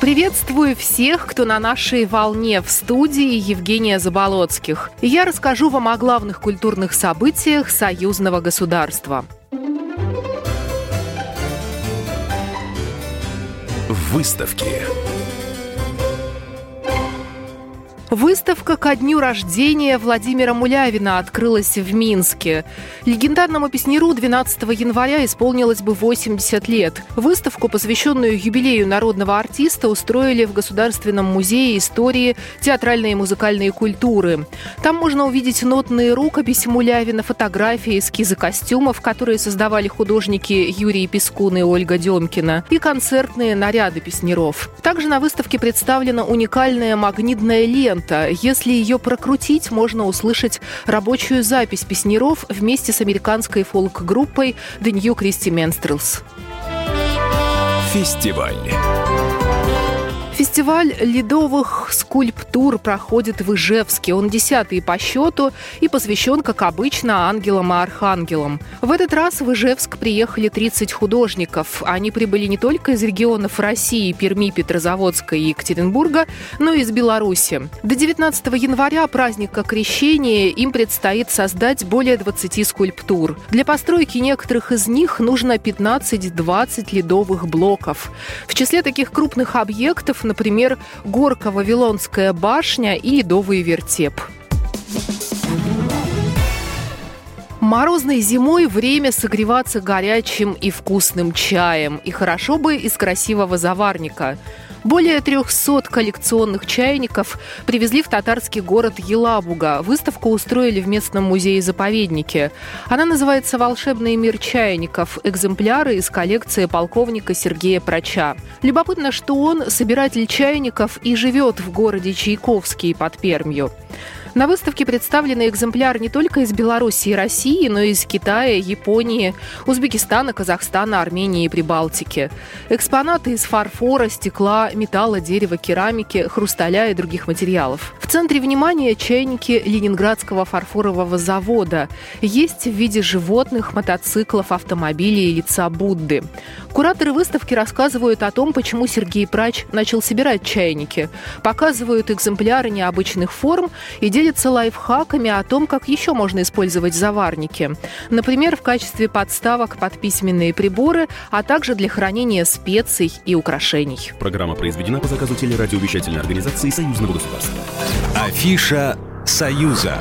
Приветствую всех, кто на нашей волне в студии Евгения Заболоцких. Я расскажу вам о главных культурных событиях союзного государства. Выставки. Выставка ко дню рождения Владимира Мулявина открылась в Минске. Легендарному песнеру 12 января исполнилось бы 80 лет. Выставку, посвященную юбилею народного артиста, устроили в Государственном музее истории театральной и музыкальной культуры. Там можно увидеть нотные рукописи Мулявина, фотографии, эскизы костюмов, которые создавали художники Юрий Пескун и Ольга Демкина, и концертные наряды песнеров. Также на выставке представлена уникальная магнитная лента, лента. Если ее прокрутить, можно услышать рабочую запись песнеров вместе с американской фолк-группой The New Christy Minstrels. Фестиваль. Фестиваль ледовых скульптур проходит в Ижевске. Он десятый по счету и посвящен, как обычно, ангелам и архангелам. В этот раз в Ижевск приехали 30 художников. Они прибыли не только из регионов России, Перми, Петрозаводска и Екатеринбурга, но и из Беларуси. До 19 января, праздника Крещения, им предстоит создать более 20 скульптур. Для постройки некоторых из них нужно 15-20 ледовых блоков. В числе таких крупных объектов например, горка Вавилонская башня и ледовый вертеп. Морозной зимой время согреваться горячим и вкусным чаем. И хорошо бы из красивого заварника. Более 300 коллекционных чайников привезли в татарский город Елабуга. Выставку устроили в местном музее-заповеднике. Она называется «Волшебный мир чайников. Экземпляры из коллекции полковника Сергея Проча». Любопытно, что он собиратель чайников и живет в городе Чайковский под Пермью. На выставке представлены экземпляры не только из Беларуси и России, но и из Китая, Японии, Узбекистана, Казахстана, Армении и Прибалтики. Экспонаты из фарфора, стекла, металла, дерева, керамики, хрусталя и других материалов. В центре внимания чайники Ленинградского фарфорового завода. Есть в виде животных, мотоциклов, автомобилей и лица Будды. Кураторы выставки рассказывают о том, почему Сергей Прач начал собирать чайники, показывают экземпляры необычных форм и делятся лайфхаками о том, как еще можно использовать заварники. Например, в качестве подставок под письменные приборы, а также для хранения специй и украшений. Программа произведена по заказу телерадиовещательной организации Союзного государства. Афиша «Союза».